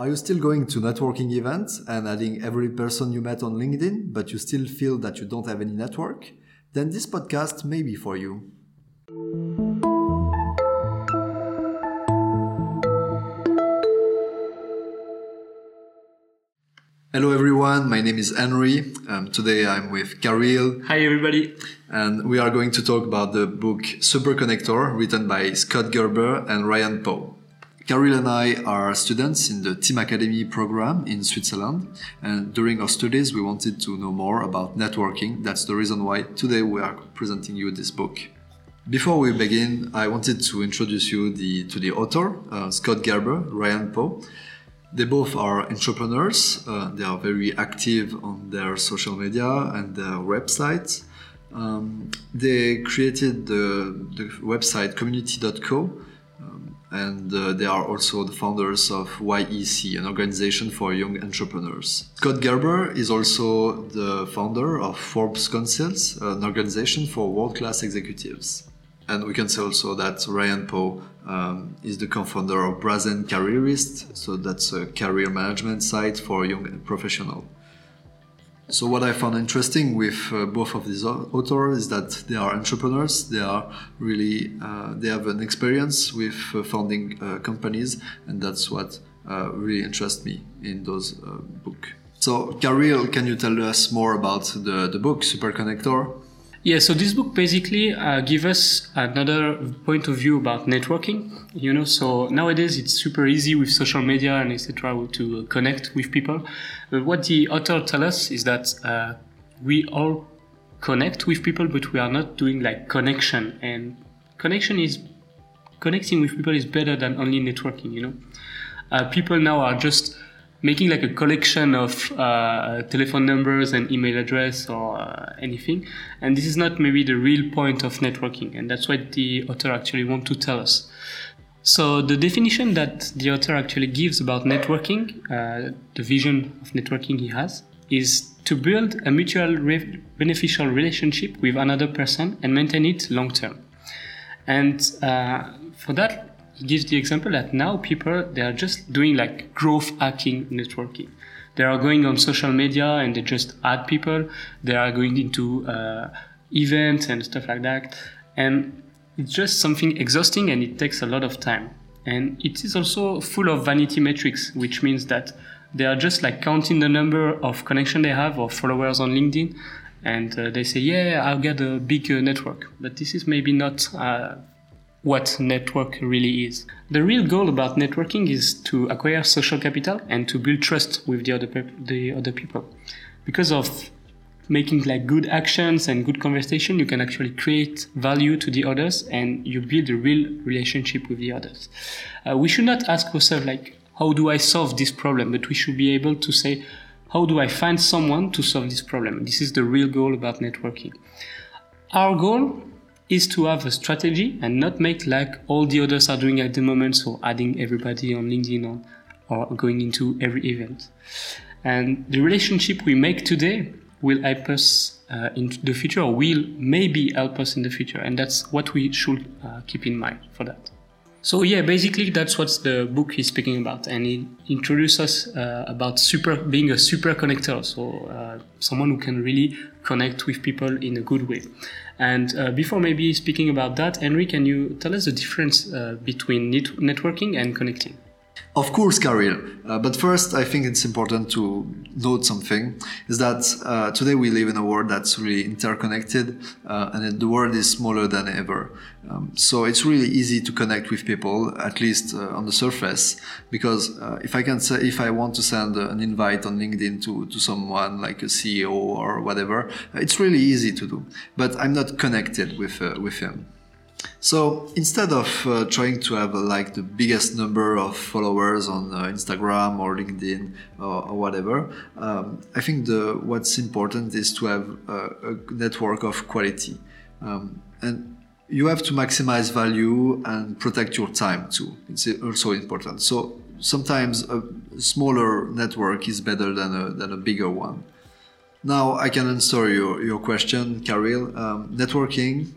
Are you still going to networking events and adding every person you met on LinkedIn, but you still feel that you don't have any network? Then this podcast may be for you. Hello everyone, my name is Henry. Um, today I'm with Karil. Hi everybody. And we are going to talk about the book Superconnector, written by Scott Gerber and Ryan Paugh. Karil and I are students in the Team Academy program in Switzerland. And during our studies, we wanted to know more about networking. That's the reason why today we are presenting you this book. Before we begin, I wanted to introduce you the, to the author, uh, Scott Gerber, Ryan Paugh. They both are entrepreneurs. Uh, they are very active on their social media and their websites. Um, they created the, the website community.co and uh, they are also the founders of YEC, an organization for young entrepreneurs. Scott Gerber is also the founder of Forbes Councils, an organization for world class executives. And we can say also that Ryan Paugh um, is the co-founder of Brazen Careerist, so that's a career management site for young professionals. So what I found interesting with uh, both of these authors is that they are entrepreneurs. They are really uh, they have an experience with uh, founding uh, companies, and that's what uh, really interests me in those uh, book. So, Karil, can you tell us more about the the book Superconnector? Yeah, so this book basically uh, gives us another point of view about networking. You know, so nowadays it's super easy with social media and etc. to connect with people. But what the author tells us is that uh, we all connect with people, but we are not doing like connection. And connection is connecting with people is better than only networking. You know, uh, people now are just making like a collection of uh, telephone numbers and email address or uh, anything. And this is not maybe the real point of networking and that's what the author actually want to tell us. So the definition that the author actually gives about networking uh, the vision of networking he has is to build a mutual re- beneficial relationship with another person and maintain it long term. And uh, for that gives the example that now people they are just doing like growth hacking networking. They are going on social media and they just add people. They are going into uh, events and stuff like that. And it's just something exhausting and it takes a lot of time. And it is also full of vanity metrics which means that they are just like counting the number of connection they have or followers on linkedin. And uh, they say yeah i'll get a big uh, network. But this is maybe not uh, what network really is. The real goal about networking is to acquire social capital and to build trust with the other pe- the other people. Because of making like good actions and good conversation, you can actually create value to the others and you build a real relationship with the others. Uh, we should not ask ourselves like, how do I solve this problem? But we should be able to say, how do I find someone to solve this problem? This is the real goal about networking. Our goal is to have a strategy and not make like all the others are doing at the moment, so adding everybody on LinkedIn or, or going into every event. And the relationship we make today will help us uh, in the future, or will maybe help us in the future, and that's what we should uh, keep in mind for that. So yeah, basically that's what the book is speaking about, and it introduces us uh, about super being a super connector, so uh, someone who can really connect with people in a good way. And uh, before maybe speaking about that, Henry, can you tell us the difference uh, between net- networking and connecting? Of course, Karil. Uh, but first, I think it's important to note something: is that uh, today we live in a world that's really interconnected, uh, and the world is smaller than ever. Um, so it's really easy to connect with people, at least uh, on the surface. Because uh, if I can say, if I want to send an invite on LinkedIn to to someone like a CEO or whatever, it's really easy to do. But I'm not connected with uh, with him. So instead of uh, trying to have uh, like the biggest number of followers on uh, Instagram or LinkedIn or, or whatever, um, I think the what's important is to have a, a network of quality, um, and you have to maximize value and protect your time too. It's also important. So sometimes a smaller network is better than a than a bigger one. Now I can answer your, your question, Karil. Um, networking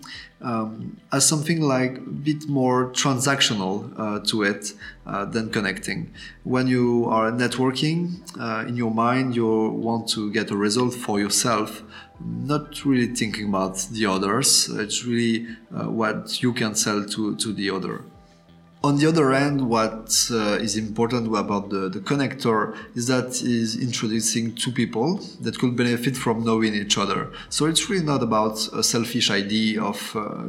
um, as something like a bit more transactional uh, to it uh, than connecting. When you are networking, uh, in your mind, you want to get a result for yourself, not really thinking about the others. It's really uh, what you can sell to, to the other. On the other hand, what uh, is important about the, the connector is that is introducing two people that could benefit from knowing each other. So it's really not about a selfish idea of uh,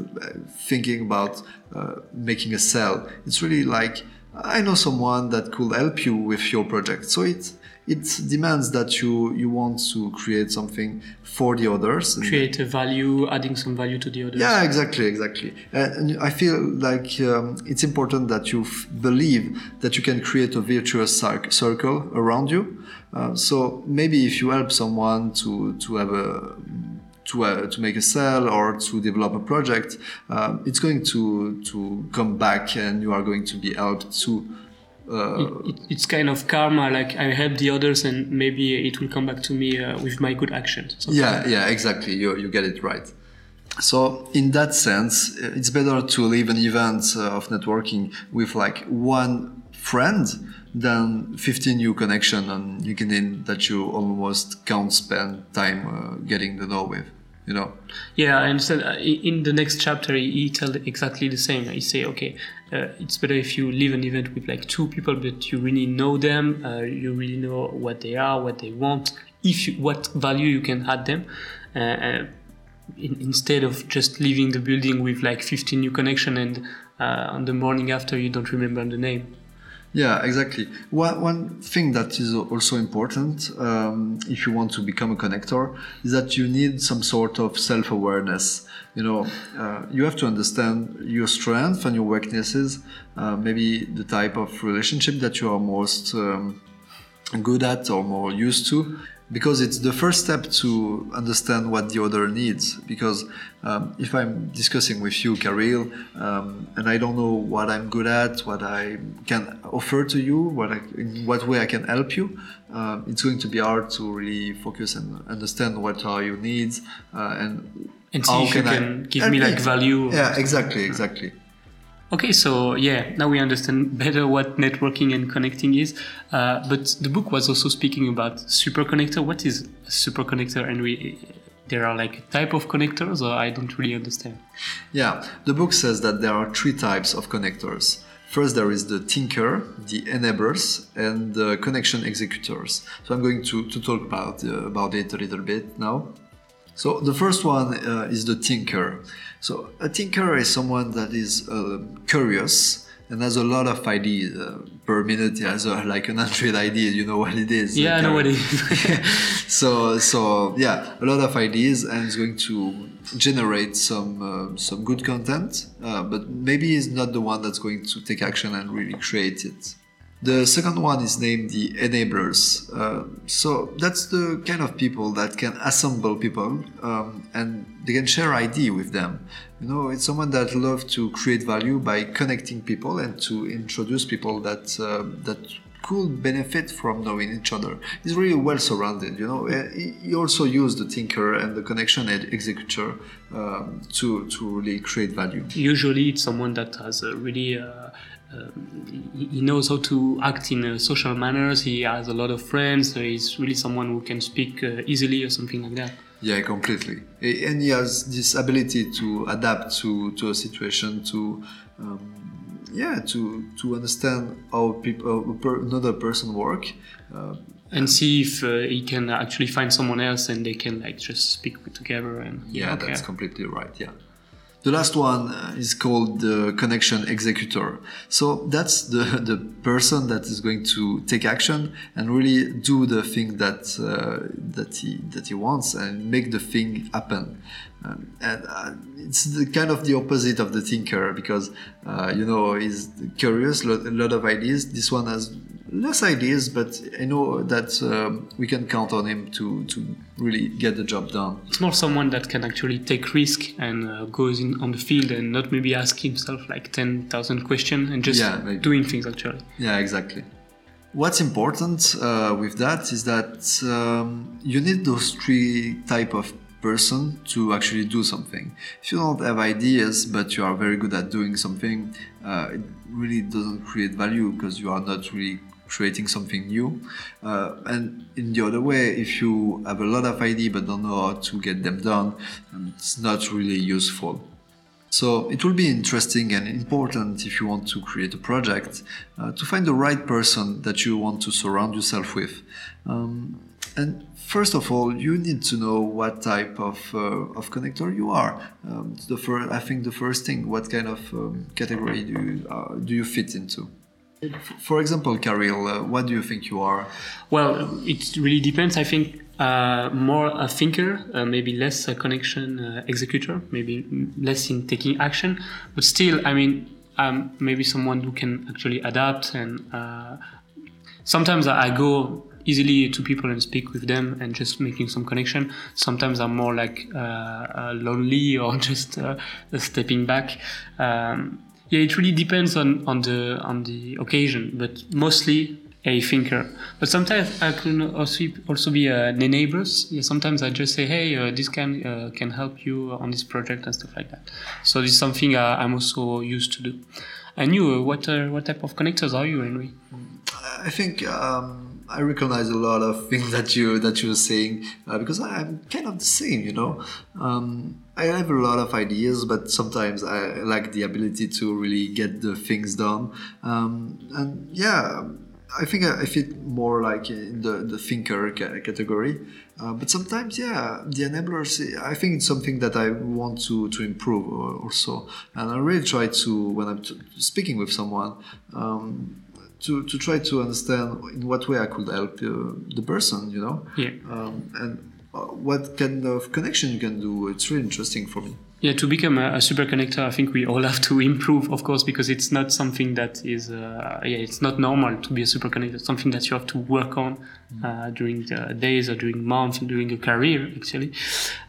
thinking about uh, making a sale. It's really like I know someone that could help you with your project. So it's it demands that you you want to create something for the others create a value adding some value to the others. Yeah exactly exactly. And i feel like um, it's important that you f- believe that you can create a virtuous circle around you. Uh, so maybe if you help someone to to have a to, uh, to make a sale or to develop a project, uh, it's going to to come back, and you are going to be helped to uh, it, it, it's kind of karma like i help the others and maybe it will come back to me uh, with my good actions. Yeah like yeah exactly. You, you get it right. So in that sense it's better to leave an event uh, of networking with like one friend than 15 new connection on linkedin that you almost can't spend time uh, getting to know with you know? Yeah i so uh, in the next chapter he tells exactly the same. He say okay uh, it's better if you leave an event with like two people but you really know them uh, you really know what they are what they want if you, what value you can add them uh, uh in, instead of just leaving the building with like 15 new connection and uh, on the morning after you don't remember the name yeah, exactly. One, one thing that is also important um, if you want to become a connector is that you need some sort of self awareness. You know, uh, you have to understand your strengths and your weaknesses, uh, maybe the type of relationship that you are most um, good at or more used to because it's the first step to understand what the other needs. Because um, if I'm discussing with you, Karil, um, and I don't know what I'm good at, what I can offer to you, what I, in what way I can help you, uh, it's going to be hard to really focus and understand what are your needs uh, and and see if you can I, give me like value. Yeah, exactly, exactly. Okay, so yeah, now we understand better what networking and connecting is. Uh, but the book was also speaking about super connector. What is a super connector? And we there are like type of connectors, or I don't really understand. Yeah, the book says that there are three types of connectors. First, there is the thinker, the enablers, and the connection executors. So I'm going to, to talk about, uh, about it a little bit now. So the first one uh, is the thinker. So a thinker is someone that is uh, curious and has a lot of ideas uh, per minute. He has a, like an hundred ideas. You know what it is? Yeah, I know what it is. so so yeah, a lot of ideas, and is going to generate some uh, some good content. Uh, but maybe he's not the one that's going to take action and really create it. The second one is named the enablers. Uh, so that's the kind of people that can assemble people um, and they can share ID with them. You know, it's someone that loves to create value by connecting people and to introduce people that uh, that could benefit from knowing each other. He's really well surrounded. You know, he also used the thinker and the connection executor um, to to really create value. Usually, it's someone that has really uh, he knows how to act in uh, social manners. He has a lot of friends. So he's really someone who can speak uh, easily or something like that. Yeah, completely. And he has this ability to adapt to, to a situation, to um, yeah, to to understand how people another person work. Uh, and see if uh, he can actually find someone else and they can like just speak together and yeah, yeah that's completely right yeah the last one uh, is called the connection executor. So that's the, the person that is going to take action and really do the thing that uh, that he that he wants and make the thing happen. Um, and uh, it's the, kind of the opposite of the thinker because uh, you know he's curious, a lot of ideas. This one has less ideas, but I know that um, we can count on him to, to really get the job done. It's more someone that can actually take risk and uh, goes in on the field and not maybe ask himself like 10,000 questions and just yeah, doing things actually. Yeah, exactly. What's important uh, with that is that um, you need those three type of person to actually do something. If you don't have ideas but you are very good at doing something, uh, it really doesn't create value because you are not really creating something new. Uh, and in the other way, if you have a lot of ideas but don't know how to get them done, it's not really useful. So it will be interesting and important if you want to create a project uh, to find the right person that you want to surround yourself with. Um, and first of all, you need to know what type of, uh, of connector you are. Um, the first, I think the first thing, what kind of um, category do you, uh, do you fit into? For example, Karil, uh, what do you think you are? Well, it really depends. I think uh, more a thinker, uh, maybe less a connection uh, executor, maybe less in taking action. But still, I mean, um, maybe someone who can actually adapt. And uh, sometimes I go easily to people and speak with them and just making some connection. Sometimes I'm more like uh, lonely or just stepping back. Um, yeah, it really depends on, on the on the occasion, but mostly a thinker. But sometimes I can also also be an enablers. Yeah, sometimes I just say, hey, uh, this can uh, can help you on this project and stuff like that. So this is something uh, I'm also used to do. And you, uh, what uh, what type of connectors are you, Henry? I think. Um I recognize a lot of things that you that you were saying uh, because I'm kind of the same, you know. Um, I have a lot of ideas, but sometimes I lack the ability to really get the things done. Um, and yeah, I think I fit more like in the, the thinker category. Uh, but sometimes, yeah, the enablers, I think it's something that I want to, to improve also. And I really try to, when I'm speaking with someone, um, to, to try to understand in what way I could help uh, the person, you know, yeah. um, and uh, what kind of connection you can do. It's really interesting for me. Yeah, to become a, a, super connector, I think we all have to improve, of course, because it's not something that is, uh, yeah, it's not normal to be a super connector. It's something that you have to work on uh, during the days or during months, or during a career, actually.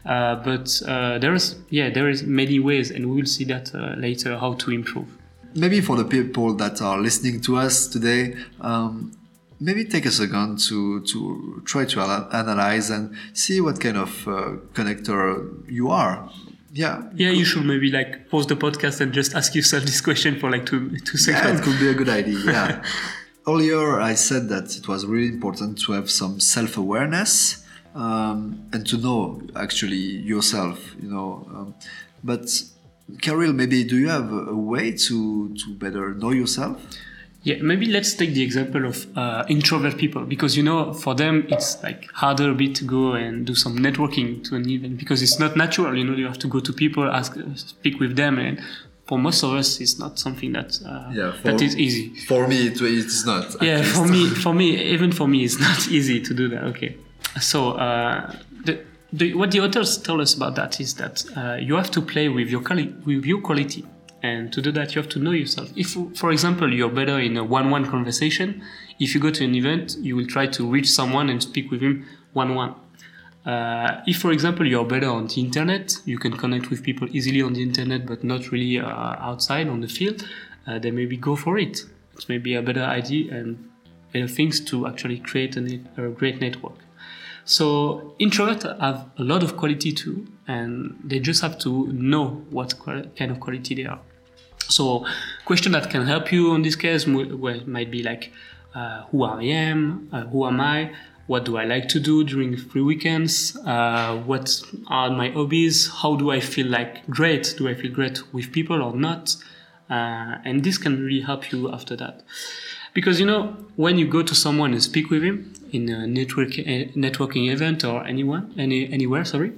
Uh, but uh, there is, yeah, there is many ways, and we will see that uh, later how to improve maybe for the people that are listening to us today, um, maybe take a second to to try to analyze and see what kind of uh, connector you are. Yeah. Yeah, you should maybe like pause the podcast and just ask yourself this question for like two two seconds. Yeah, it could be a good idea. Yeah. Earlier, I said that it was really important to have some self awareness um, and to know actually yourself. You know, um, but Karil, maybe do you have a way to, to better know yourself? Yeah, maybe let's take the example of uh, introvert people because you know for them it's like harder a bit to go and do some networking to an event because it's not natural. You know, you have to go to people, ask, speak with them, and for most of us, it's not something that uh, yeah, for, that is easy. For me, it, it's not. Yeah, for me, for me, even for me, it's not easy to do that. Okay, so uh, the what the authors tell us about that is that uh, you have to play with your quali- with your quality, and to do that, you have to know yourself. If, for example, you're better in a one-one conversation, if you go to an event, you will try to reach someone and speak with him one-one. Uh, if, for example, you're better on the internet, you can connect with people easily on the internet, but not really uh, outside on the field. Uh, then maybe go for it. It's maybe a better idea and better things to actually create a, a great network. So introverts have a lot of quality too, and they just have to know what kind of quality they are. So question that can help you in this case might be like, uh, who I am, uh, who am I, what do I like to do during free weekends, uh, what are my hobbies, how do I feel like great, do I feel great with people or not, uh, and this can really help you after that. Because you know, when you go to someone and speak with him in a network networking event or anyone any anywhere, sorry,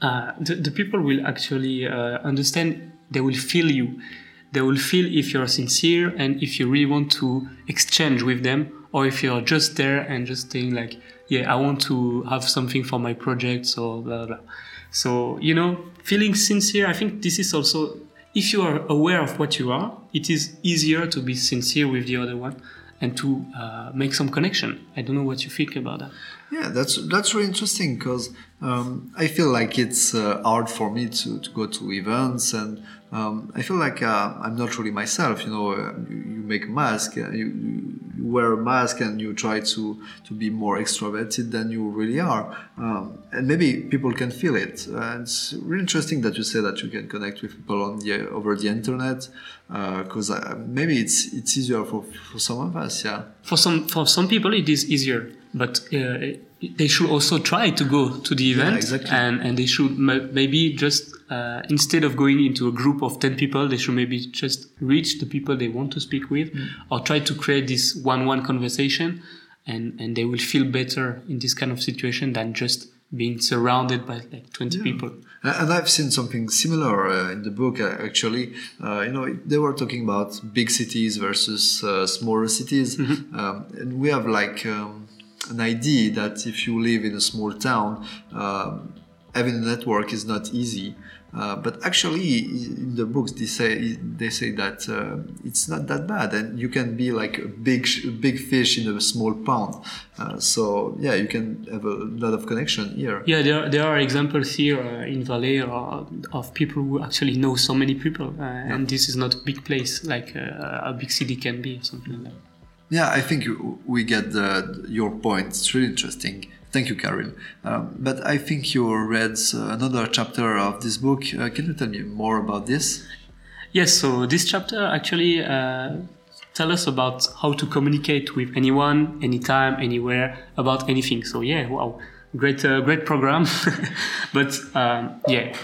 uh, the, the people will actually uh, understand. They will feel you. They will feel if you're sincere and if you really want to exchange with them, or if you're just there and just saying like, yeah, I want to have something for my project, or blah blah. So you know, feeling sincere. I think this is also if you are aware of what you are, it is easier to be sincere with the other one and to uh, make some connection. I don't know what you think about that. Yeah, that's that's really interesting because um, I feel like it's uh, hard for me to, to go to events and um, I feel like uh, I'm not really myself. You know, uh, you, you, make a mask, uh, you, you, wear a mask, and you try to to be more extroverted than you really are. Um, and maybe people can feel it. Uh, it's really interesting that you say that you can connect with people on the over the internet because uh, maybe it's it's easier for, for some of us. Yeah. For some for some people it is easier, but they should also try to go to the event yeah, exactly. and, and they should maybe just uh, instead of going into a group of 10 people they should maybe just reach the people they want to speak with mm. or try to create this one-one conversation and, and they will feel better in this kind of situation than just being surrounded by like 20 yeah. people and I've seen something similar uh, in the book. Uh, actually, uh, you know, they were talking about big cities versus uh, smaller cities, mm-hmm. um, and we have like um, an idea that if you live in a small town, uh, having a network is not easy. Uh, but actually, in the books, they say they say that uh, it's not that bad, and you can be like a big big fish in a small pond. Uh, so yeah, you can have a lot of connection here. Yeah, there there are examples here uh, in Valais uh, of people who actually know so many people, and yeah. this is not a big place like a big city can be, something like that. Yeah, I think we get the, your point. It's really interesting. Thank you, Karil. Um, but I think you read uh, another chapter of this book. Uh, can you tell me more about this? Yes, so this chapter actually uh, tell us about how to communicate with anyone, anytime, anywhere, about anything. So yeah, wow, great, uh, great program. but um, yeah,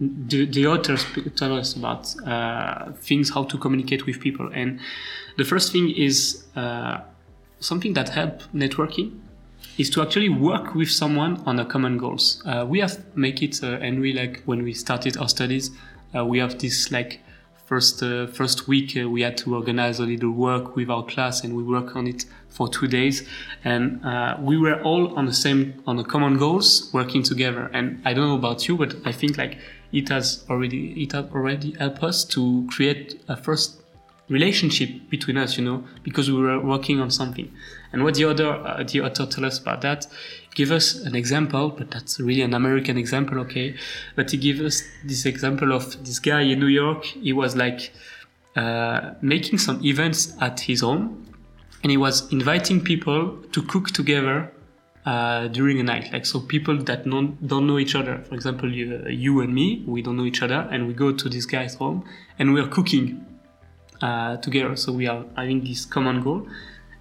the, the authors tell us about uh, things how to communicate with people and the first thing is uh, something that help networking is to actually work with someone on a common goals. Uh, we have make it, uh, and we like when we started our studies, uh, we have this like first uh, first week uh, we had to organize a little work with our class, and we work on it for two days, and we were all on the same on the common goals, working together. And I don't know about you, but I think like it has already it has already helped us to create a first relationship between us, you know, because we were working on something. And what the other uh, the author tell us about that, give us an example, but that's really an American example, okay? But he gave us this example of this guy in New York. He was like uh, making some events at his home, and he was inviting people to cook together uh, during a night. Like so, people that don't don't know each other. For example, you, you and me, we don't know each other, and we go to this guy's home, and we're cooking uh, together. So we are having this common goal.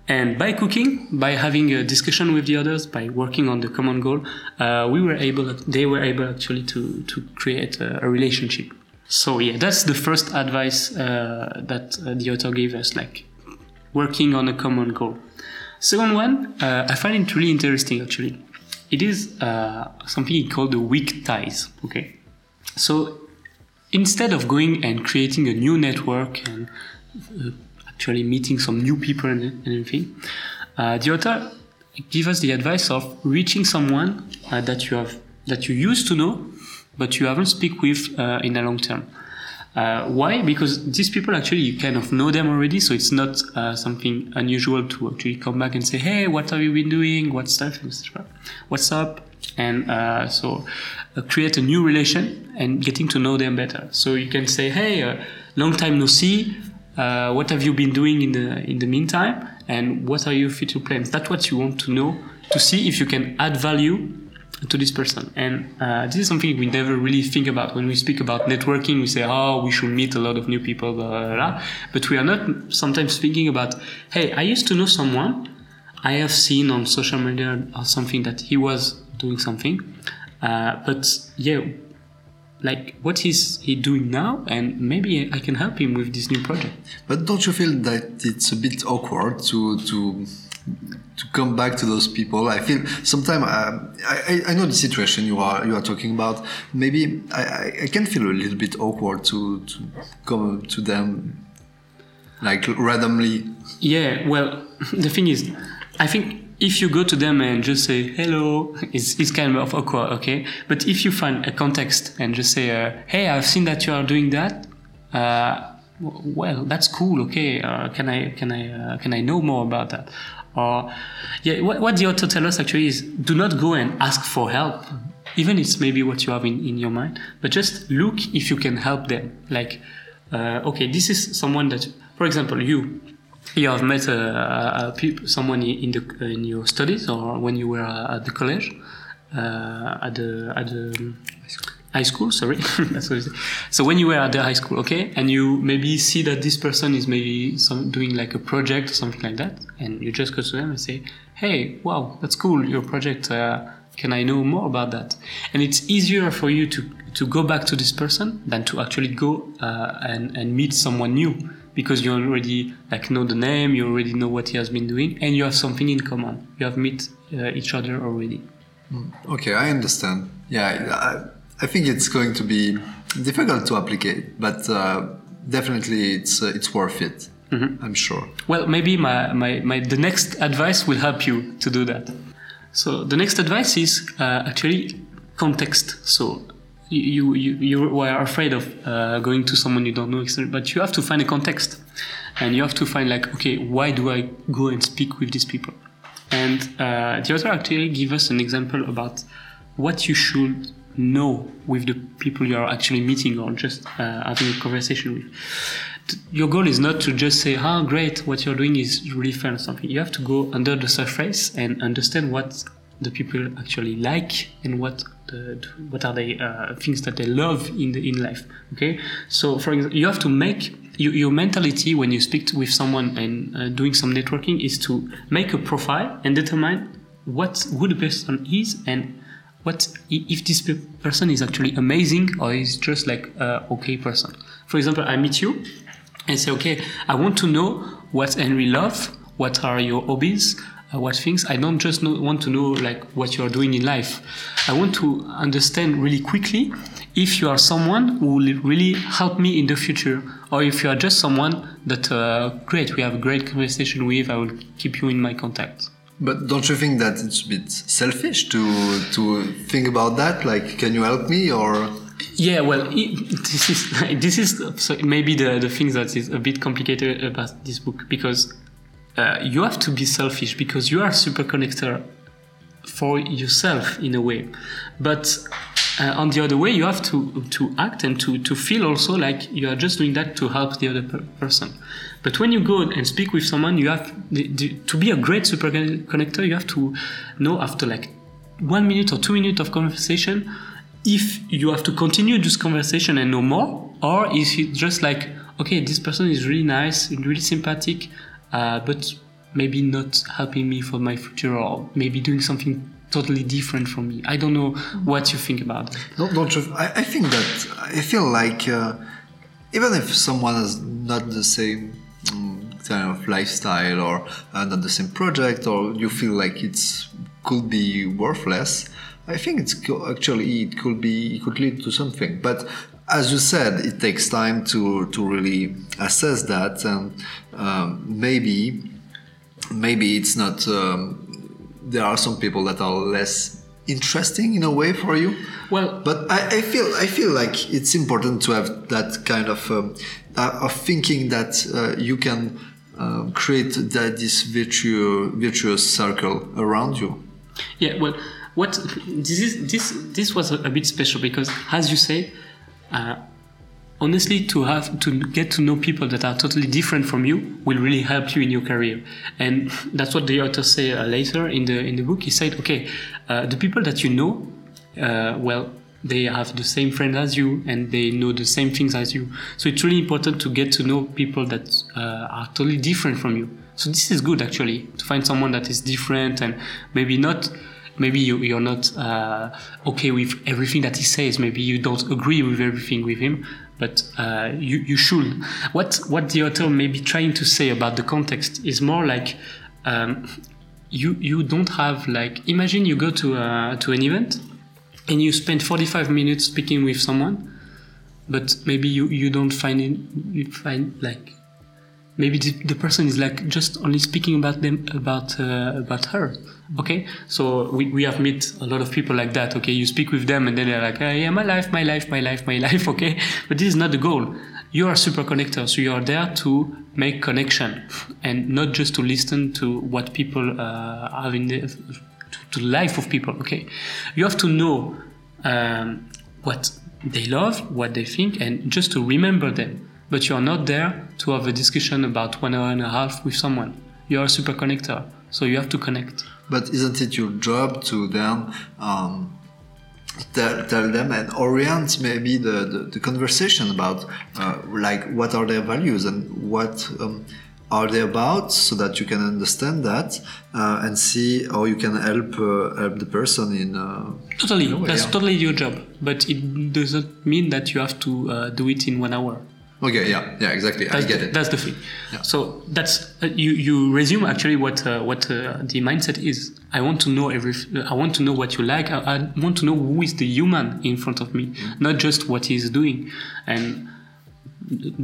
And by cooking, by having a discussion with the others, by working on the common goal, uh, we were able, they were able actually to, to create a, a relationship. So yeah, that's the first advice uh, that uh, the author gave us, like working on a common goal. Second one, uh, I find it really interesting actually. It is uh, something called the weak ties. Okay, so instead of going and creating a new network and uh, actually meeting some new people and, everything, uh, the author gives us the advice of reaching someone uh, that you have that you used to know, but you haven't speak with uh, in the long term. Uh, why? Because these people actually you kind of know them already, so it's not uh, something unusual to actually come back and say, "Hey, what have you been doing? What's stuff, What's up?" And uh, so uh, create a new relation and getting to know them better. So you can say, "Hey, uh, long time no see. Uh, what have you been doing in the in the meantime? And what are your future plans?" That's what you want to know to see if you can add value to this person. And uh, this is something we never really think about when we speak about networking. We say, "Oh, we should meet a lot of new people," blah, blah, blah. but we are not sometimes thinking about, "Hey, I used to know someone." I have seen on social media or something that he was doing something. Uh, but yeah, like what is he doing now? And maybe i can help him with this new project. But don't you feel that it's a bit awkward to to to come back to those people? I feel sometimes uh, I, I know the situation you are you are talking about. Maybe i i can feel a little bit awkward to to come to them like randomly. Yeah well the thing is i think if you go to them and just say hello, it's, it's kind of awkward, okay? But if you find a context and just say, uh, hey, I've seen that you are doing that, uh, well, that's cool, okay? Uh, can I can I uh, can I know more about that? or yeah what, what the author tells us actually is do not go and ask for help even it's maybe what you have in, in your mind but just look if you can help them like uh, okay this is someone that for example you you have met a, a, someone in the in your studies or when you were at the college uh, at the at the high school sorry. That's what so when you were at the high school okay and you maybe see that this person is maybe some, doing like a project or something like that and you just go to them and say hey wow that's cool your project uh, can i know more about that? And it's easier for you to to go back to this person than to actually go uh, and and meet someone new because you already like know the name you already know what he has been doing and you have something in common you have met uh, each other already mm, okay i understand yeah I, I think it's going to be difficult to apply, but uh, definitely it's uh, it's worth it. Mm-hmm. I'm sure. Well, maybe my, my, my the next advice will help you to do that. So the next advice is uh, actually context. So you you you are afraid of uh, going to someone you don't know, but you have to find a context, and you have to find like okay, why do I go and speak with these people? And uh, the author actually give us an example about what you should know with the people you are actually meeting or just uh, having a conversation with. Your goal is not to just say, "Ah, oh, great, what you're doing is really fun" or something. You have to go under the surface and understand what the people actually like and what the, what are the uh, things that they love in the in life. Okay, so for example, you have to make you, your mentality when you speak to, with someone and uh, doing some networking is to make a profile and determine what who the person is and what if this person is actually amazing or is just like a okay person for example i meet you and say okay i want to know what henry love what are your hobbies what things i don't just know, want to know like what you're doing in life i want to understand really quickly if you are someone who will really help me in the future or if you are just someone that uh, great we have a great conversation with i will keep you in my contact but don't you think that it's a bit selfish to to think about that? Like, can you help me or? Yeah, well, it, this is this is so maybe the the thing that is a bit complicated about this book because uh, you have to be selfish because you are super connector for yourself in a way, but uh, on the other way, you have to to act and to to feel also like you are just doing that to help the other per person. But when you go and speak with someone, you have the, the, to be a great super connector. You have to know after like one minute or two minutes of conversation if you have to continue this conversation and know more, or is it just like okay, this person is really nice really sympathetic, uh, but maybe not helping me for my future, or maybe doing something totally different from me. I don't know what you think about it. Don't, you? I, I think that I feel like uh, even if someone has not the same um, kind of lifestyle or uh, not the same project, or you feel like it's could be worthless, I think it's actually it could be it could lead to something. But as you said, it takes time to to really assess that, and um, maybe maybe it's not. Um, there are some people that are less interesting in a way for you. Well, but I, I feel I feel like it's important to have that kind of um, uh, of thinking that uh, you can uh, create that this virtuous virtuous circle around you. Yeah. Well, what this is this this was a bit special because, as you say. Uh, honestly to have to get to know people that are totally different from you will really help you in your career. And that's what the author say uh, later in the in the book. He said okay uh, the people that you know uh, well they have the same friends as you and they know the same things as you. So it's really important to get to know people that uh, are totally different from you. So this is good actually to find someone that is different and maybe not maybe you, are not uh, okay with everything that he says maybe you don't agree with everything with him but uh, you, you should. What, what the author may be trying to say about the context is more like um, you, you don't have like, imagine you go to, uh, to an event and you spend 45 minutes speaking with someone, but maybe you, you don't find it, you find like, maybe the, the person is like just only speaking about them, about, uh, about her Okay, so we, we have met a lot of people like that. Okay, you speak with them and then they're like, oh, yeah, my life, my life, my life, my life. Okay, but this is not the goal. you are a super connector, so you are there to make connection and not just to listen to what people uh, have in the to, to life of people. Okay, you have to know um, what they love, what they think, and just to remember them. But you are not there to have a discussion about one hour and a half with someone. You are a super connector, so you have to connect. But isn't it your job to then um, tell, tell them and orient maybe the, the, the conversation about uh, like what are their values and what um, are they about so that you can understand that uh, and see how you can help uh, help the person in uh, totally in that's totally your job but it doesn't mean that you have to uh, do it in one hour okay yeah yeah exactly that's i get the, it that's the thing Yeah. so that's uh, you you resume actually what uh, what uh, the mindset is i want to know every i want to know what you like i, I want to know who is the human in front of me Mm-hmm. not just what he's doing and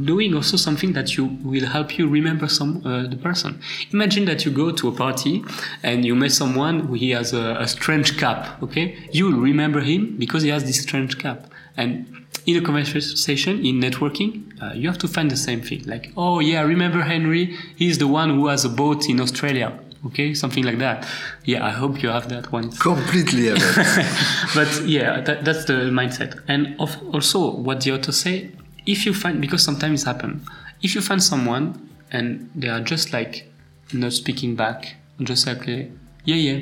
doing also something that you will help you remember some uh, the person. Imagine that you go to a party and you met someone who he has a, a strange cap. Okay, you will remember him because he has this strange cap. And in a conversation, in networking, uh, you have to find the same thing. Like, oh yeah, remember Henry. He's the one who has a boat in Australia. Okay, something like that. Yeah, I hope you have that one completely but yeah, that, that's the mindset. And of, also, what the author say, if you find because sometimes it happen, if you find someone and they are just like not speaking back, just like yeah, yeah,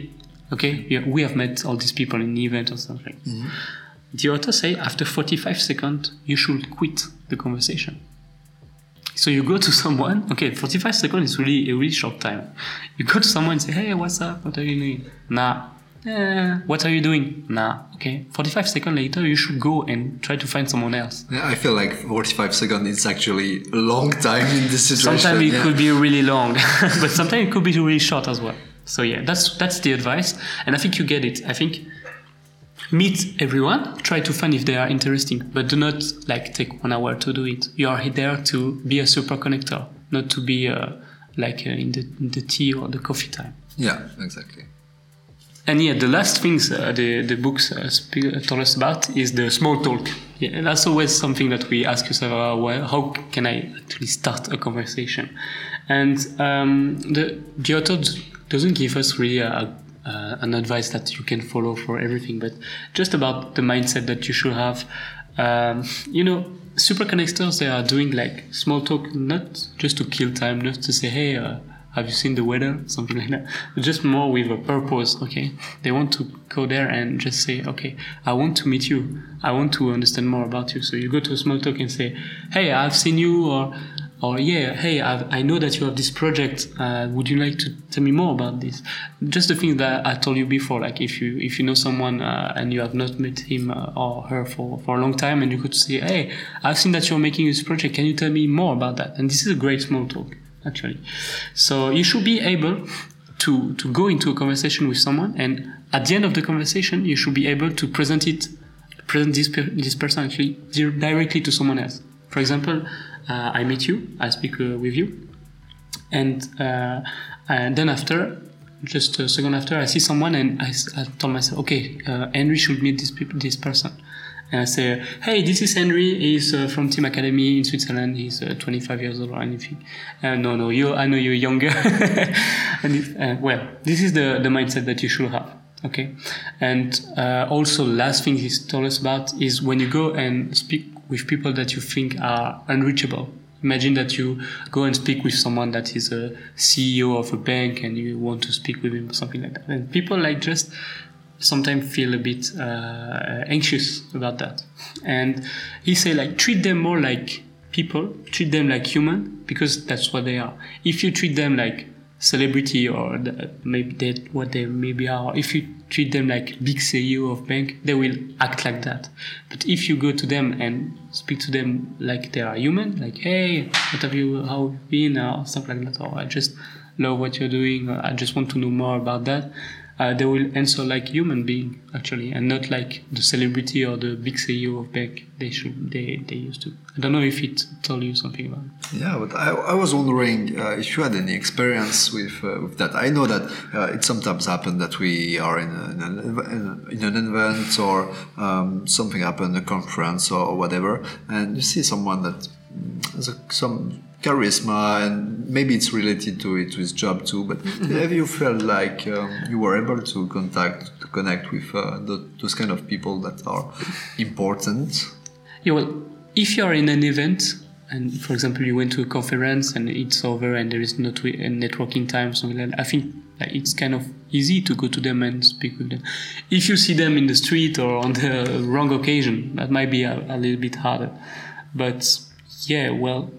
okay, yeah, we have met all these people in the event or something. The author say after 45 seconds you should quit the conversation. So you go to someone, okay, 45 seconds is really a really short time. You go to someone and say, hey, what's up? What are you doing? Nah. Eh, what are you doing? Nah. Okay. 45 seconds later, you should go and try to find someone else. Yeah, I feel like 45 seconds is actually a long time in this situation. Sometimes it yeah. could be really long, but sometimes it could be really short as well. So yeah, that's that's the advice, and I think you get it. I think meet everyone, try to find if they are interesting, but do not like take one hour to do it. You are there to be a super connector, not to be uh, like uh, in the in the tea or the coffee time. Yeah, exactly. And yeah, the last things uh, the the books uh, speak, uh, told us about is the small talk. Yeah, and that's always something that we ask yourself: uh, well, how can I actually start a conversation? And um, the the author doesn't give us really a, uh, an advice that you can follow for everything, but just about the mindset that you should have. Um, you know, super connectors they are doing like small talk, not just to kill time, not to say, hey. Uh, have you seen the weather something like that just more with a purpose okay they want to go there and just say okay i want to meet you i want to understand more about you so you go to a small talk and say hey i've seen you or or yeah hey I've, i know that you have this project uh, would you like to tell me more about this just the thing that i told you before like if you if you know someone uh, and you have not met him uh, or her for, for a long time and you could say hey i've seen that you're making this project can you tell me more about that and this is a great small talk actually. So you should be able to, to go into a conversation with someone, and at the end of the conversation, you should be able to present it, present this, this person actually directly to someone else. For example, I meet you, I speak uh, with you, and, uh, and then after, just a second after, I see someone and I tell myself, okay, uh, Henry should meet this, peop- this person. And I say, hey, this is Henry. He's uh, from Team Academy in Switzerland. He's uh, 25 years old or anything. Uh, no, no, you. I know you're younger. and uh, well, this is the the mindset that you should have. Okay. And uh, also, last thing he's told us about is when you go and speak with people that you think are unreachable. Imagine that you go and speak with someone that is a CEO of a bank and you want to speak with him or something like that. And people like just sometimes feel a bit uh, anxious about that. And he say like treat them more like people, treat them like human because that's what they are. If you treat them like celebrity or maybe that what they maybe are, if you treat them like big CEO of bank, they will act like that. But if you go to them and speak to them like they are human, like hey, what have you, how have you been, or something like that, or I just love what you're doing, I just want to know more about that uh, they will answer like human being actually, and not like the celebrity or the big CEO of bank they should they, they used to. I don't know if it told you something about. It. Yeah, but I, I was wondering uh, if you had any experience with uh, with that. I know that uh, it sometimes happens that we are in, a, in, an, in an event or um, something happened, a conference or whatever, and you see someone that some charisma and maybe it's related to it to his job too but have you felt like um, you were able to contact to connect with uh, the, those kind of people that are important? Yeah well if you're in an event and for example you went to a conference and it's over and there is not a networking time something like that, i think it's kind of easy to go to them and speak with them. If you see them in the street or on the wrong occasion that might be a, a little bit harder. But yeah well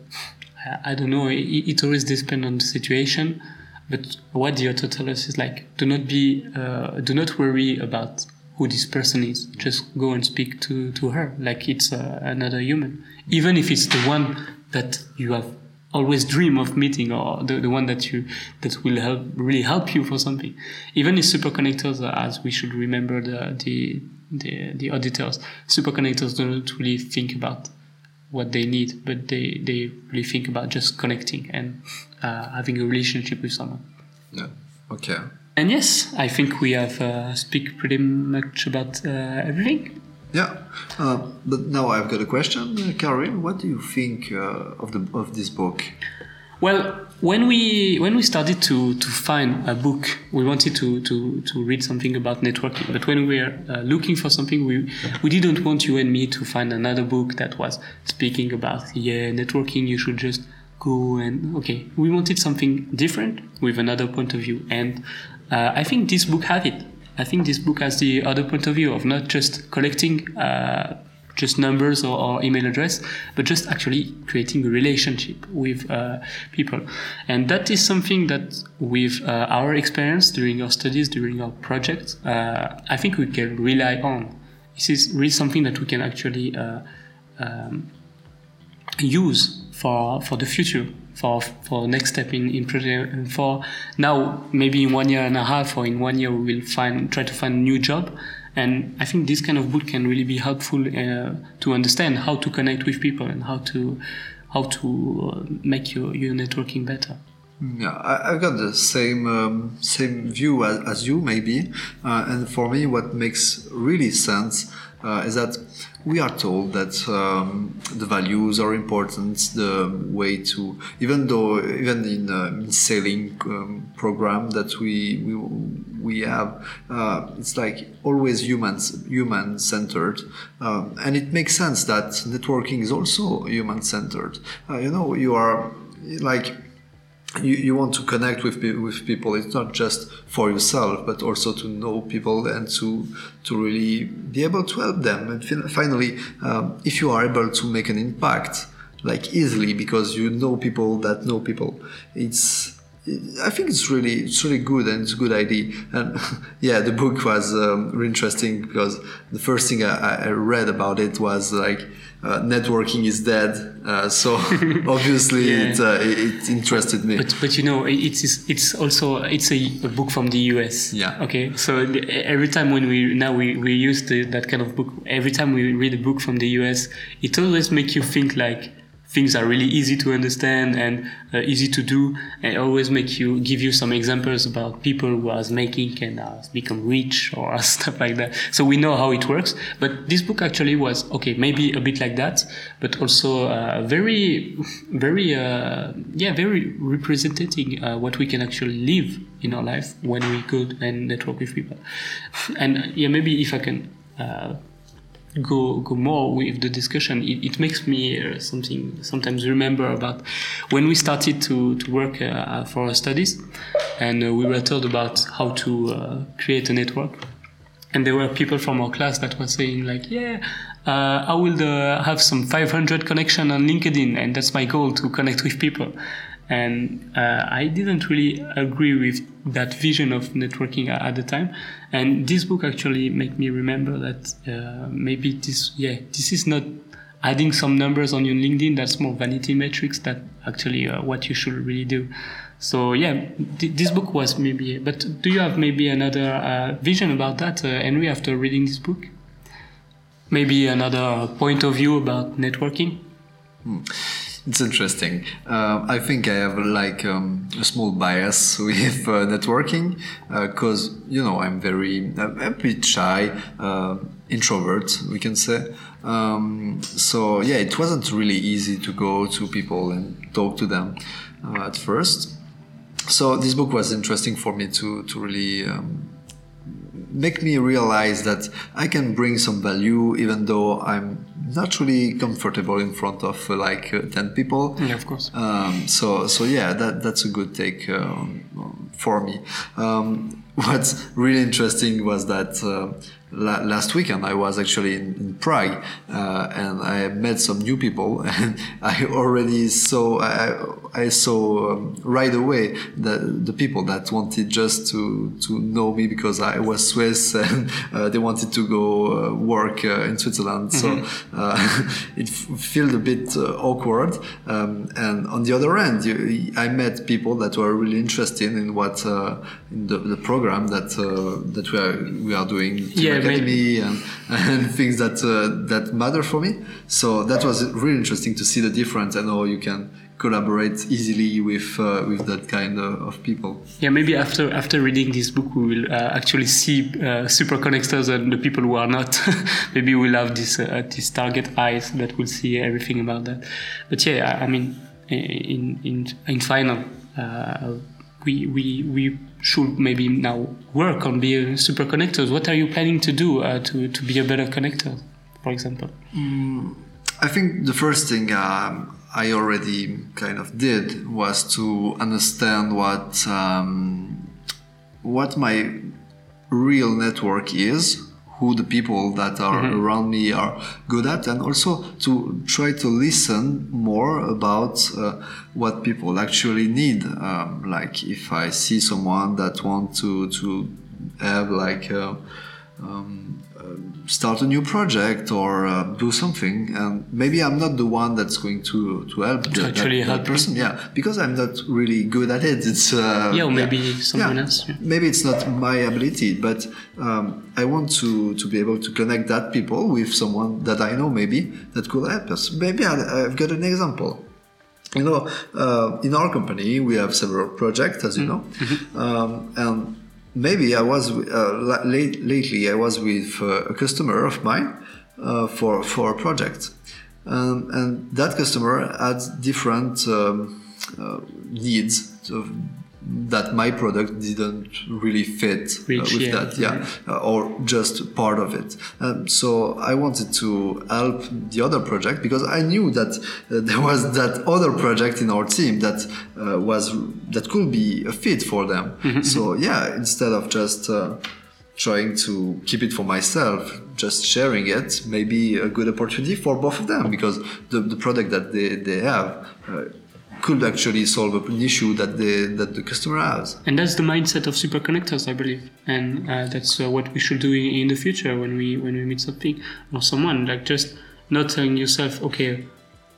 I don't know. It, it always depends on the situation. But what the author tells us is like, do not be, uh, do not worry about who this person is. Just go and speak to, to her like it's uh, another human, even if it's the one that you have always dream of meeting or the, the one that you that will help really help you for something. Even if super connectors, as we should remember the the the, the auditors, super connectors don't really think about what they need, but they, they really think about just connecting and uh, having a relationship with someone. Yeah. Okay. And yes, I think we have uh, speak pretty much about uh, everything. Yeah, uh, but now I've got a question, uh, Karil. What do you think uh, of the of this book? Well, when we when we started to to find a book, we wanted to to to read something about networking. But when we were uh, looking for something, we we didn't want you and me to find another book that was speaking about yeah networking. You should just go and okay. We wanted something different with another point of view, and uh, I think this book has it. I think this book has the other point of view of not just collecting uh, just numbers or, or, email address, but just actually creating a relationship with uh, people. And that is something that with uh, our experience during our studies, during our projects, uh, I think we can rely on. This is really something that we can actually uh, um, use for, for the future. For, for next step in, in project and for now maybe in one year and a half or in one year we will find try to find a new job and I think this kind of book can really be helpful uh, to understand how to connect with people and how to how to uh, make your, your networking better. Yeah, I, have got the same um, same view as, as you maybe, uh, and for me, what makes really sense uh, is that we are told that um, the values are important. The way to, even though even in, uh, in sailing um, program that we we, we have, uh, it's like always humans human centered, um, and it makes sense that networking is also human centered. Uh, you know, you are like you, you want to connect with with people. It's not just for yourself, but also to know people and to to really be able to help them. And finally, um, if you are able to make an impact, like easily, because you know people that know people, it's I think it's really it's really good and it's a good idea. And yeah, the book was um, really interesting because the first thing I, I read about it was like uh, networking is dead. Uh, so obviously yeah. it, uh, it interested me. But but you know it's it's also it's a, a, book from the US. Yeah. Okay. So every time when we now we we use the, that kind of book, every time we read a book from the US, it always makes you think like things are really easy to understand and uh, easy to do. And always make you give you some examples about people who are making and uh, become rich or stuff like that. So we know how it works. But this book actually was okay maybe a bit like that but also uh, very very uh, yeah very representing uh, what we can actually live in our life when we go and network with people. And yeah maybe if i can uh, go go more with the discussion, it, it makes me uh, something sometimes remember about when we started to to work uh, for our studies, and uh, we were told about how to uh, create a network, and there were people from our class that were saying like, yeah. Uh, I will uh, have some 500 connection on LinkedIn, and that's my goal to connect with people and I didn't really agree with that vision of networking at the time. And this book actually made me remember that uh, maybe this, yeah, this is not adding some numbers on your LinkedIn. That's more vanity metrics. That actually uh, what you should really do. So yeah, th- this book was maybe. But do you have maybe another uh, vision about that, uh, Henry, after reading this book? Maybe another point of view about networking. Hmm. It's interesting. Uh, I think I have like um, a small bias with uh, networking because uh, you know I'm very a bit shy, uh, introvert, we can say. Um, so yeah, it wasn't really easy to go to people and talk to them uh, at first. So this book was interesting for me to to really. Um, make me realize that I can bring some value even though I'm not really comfortable in front of uh, like uh, 10 people. Yeah, of course. Um, so, so yeah, that, that's a good take um, for me. Um, what's really interesting was that uh, la- last weekend I was actually in, in Prague uh, and I met some new people and I already saw I, I saw um, right away the the people that wanted just to to know me because I was Swiss and uh, they wanted to go uh, work uh, in Switzerland Mm-hmm. so uh, it f- felt a bit uh, awkward um, and on the other end you, I met people that were really interested in what in the, the program that that we are we are doing Yeah, academy and, and things that uh, that matter for me. So that was really interesting to see the difference and how you can collaborate easily with uh, with that kind of, of, people. Yeah, maybe after after reading this book, we will uh, actually see uh, super connectors and the people who are not. maybe we'll have this uh, this target eyes that will see everything about that. But yeah, I, I mean, in in in final, uh, we we we should maybe now work on being super connectors. What are you planning to do uh, to to be a better connector, for example? Mm, I think the first thing um, I already kind of did was to understand what um, what my real network is who the people that are mm-hmm. around me are good at and also to try to listen more about uh, what people actually need um, like if i see someone that want to to have like uh, um, start a new project or uh, do something and maybe i'm not the one that's going to to help to the, actually that, help that person yeah because i'm not really good at it it's uh, yeah or maybe yeah. someone yeah. else yeah. maybe it's not my ability but um, i want to to be able to connect that people with someone that i know maybe that could help us maybe I, i've got an example you know uh, in our company we have several projects as you know mm-hmm. um, and maybe I was uh, late, lately I was with uh, a customer of mine uh, for for a project, um, and that customer had different um, uh, needs that my product didn't really fit Reach, with yeah. that, yeah, or just part of it. Um, so I wanted to help the other project because I knew that uh, there was that other project in our team that uh, was that could be a fit for them. Mm-hmm. So yeah, instead of just uh, trying to keep it for myself, just sharing it may be a good opportunity for both of them because the, the product that they, they have uh, could actually solve an issue that the that the customer has. And that's the mindset of super connectors, I believe, and uh, that's uh, what we should do in, the future when we when we meet something or someone. Like just not telling yourself, okay,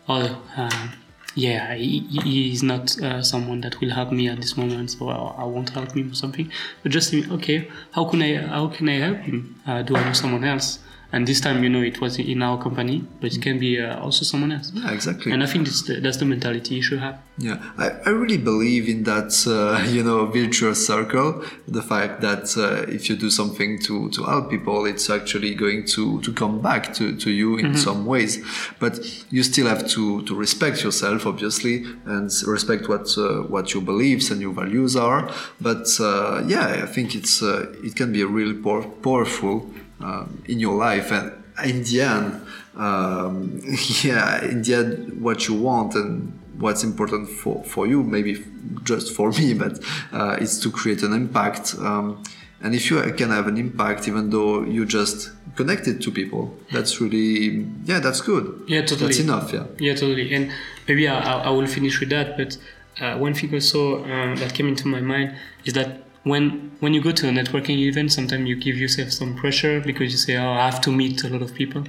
oh, uh, yeah, he, he is not uh, someone that will help me at this moment, so I, I won't help him or something. But just okay, how can I how can I help him? Uh, do I know someone else? And this time you know it was in our company but it can be uh, also someone else. Yeah exactly. And i think that's the, that's the mentality you should have. Yeah i, I really believe in that uh, you know virtuous circle. The fact that uh, if you do something to to help people it's actually going to to come back to, to you in Mm-hmm. some ways. But you still have to to respect yourself obviously and respect what uh, what your beliefs and your values are. But uh, yeah i think it's uh, it can be a really power, powerful um, in your life and in the end um, yeah in the end what you want and what's important for, for you maybe just for me but uh, it's to create an impact um, and if you can have an impact even though you just connected to people that's really yeah that's good. Yeah totally. That's enough yeah. Yeah totally. And maybe i, I will finish with that but uh, one thing also uh, that came into my mind is that when when you go to a networking event, sometimes you give yourself some pressure because you say, "Oh, I have to meet a lot of people."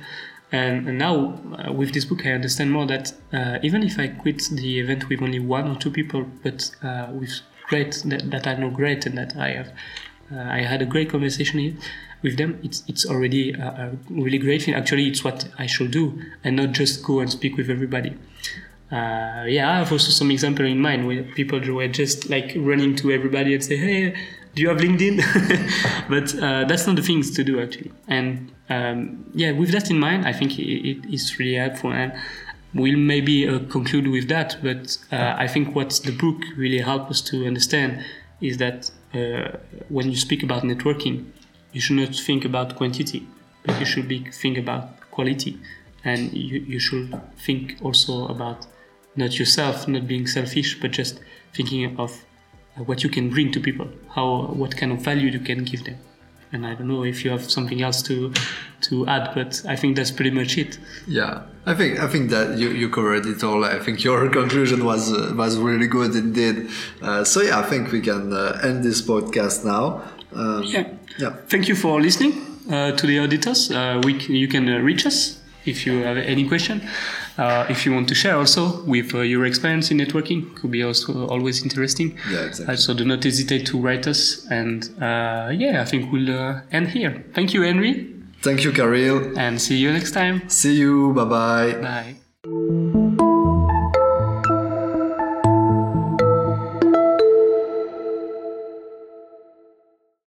And, and now uh, with this book, I understand more that uh, even if I quit the event with only one or two people, but uh, with great that, that, I know great and that I have, I had a great conversation with them. It's it's already a, a really great thing. Actually, it's what I should do, and not just go and speak with everybody. Uh, yeah, I have also some example in mind where people were just like running to everybody and say, "Hey, do you have LinkedIn? but uh, that's not the things to do actually. And um, yeah, with that in mind, I think it, it is really helpful. And we'll maybe uh, conclude with that. But uh, I think what the book really helped us to understand is that uh, when you speak about networking, you should not think about quantity, but you should be think about quality, and you, you should think also about not yourself, not being selfish, but just thinking of what you can bring to people, how what kind of value you can give them. And I don't know if you have something else to to add, but I think that's pretty much it. Yeah, I think I think that you, you covered it all. I think your conclusion was uh, was really good indeed. Uh, so yeah, I think we can uh, end this podcast now. Um, yeah. Yeah. Thank you for listening uh, to the auditors. Uh, we you can uh, reach us if you have any question. Uh, if you want to share also with uh, your experience in networking, could be also always interesting. Yeah, exactly. So do not hesitate to write us. And uh, yeah, I think we'll end here. Thank you, Henry. Thank you, Karil. And see you next time. See you. Bye-bye. Bye.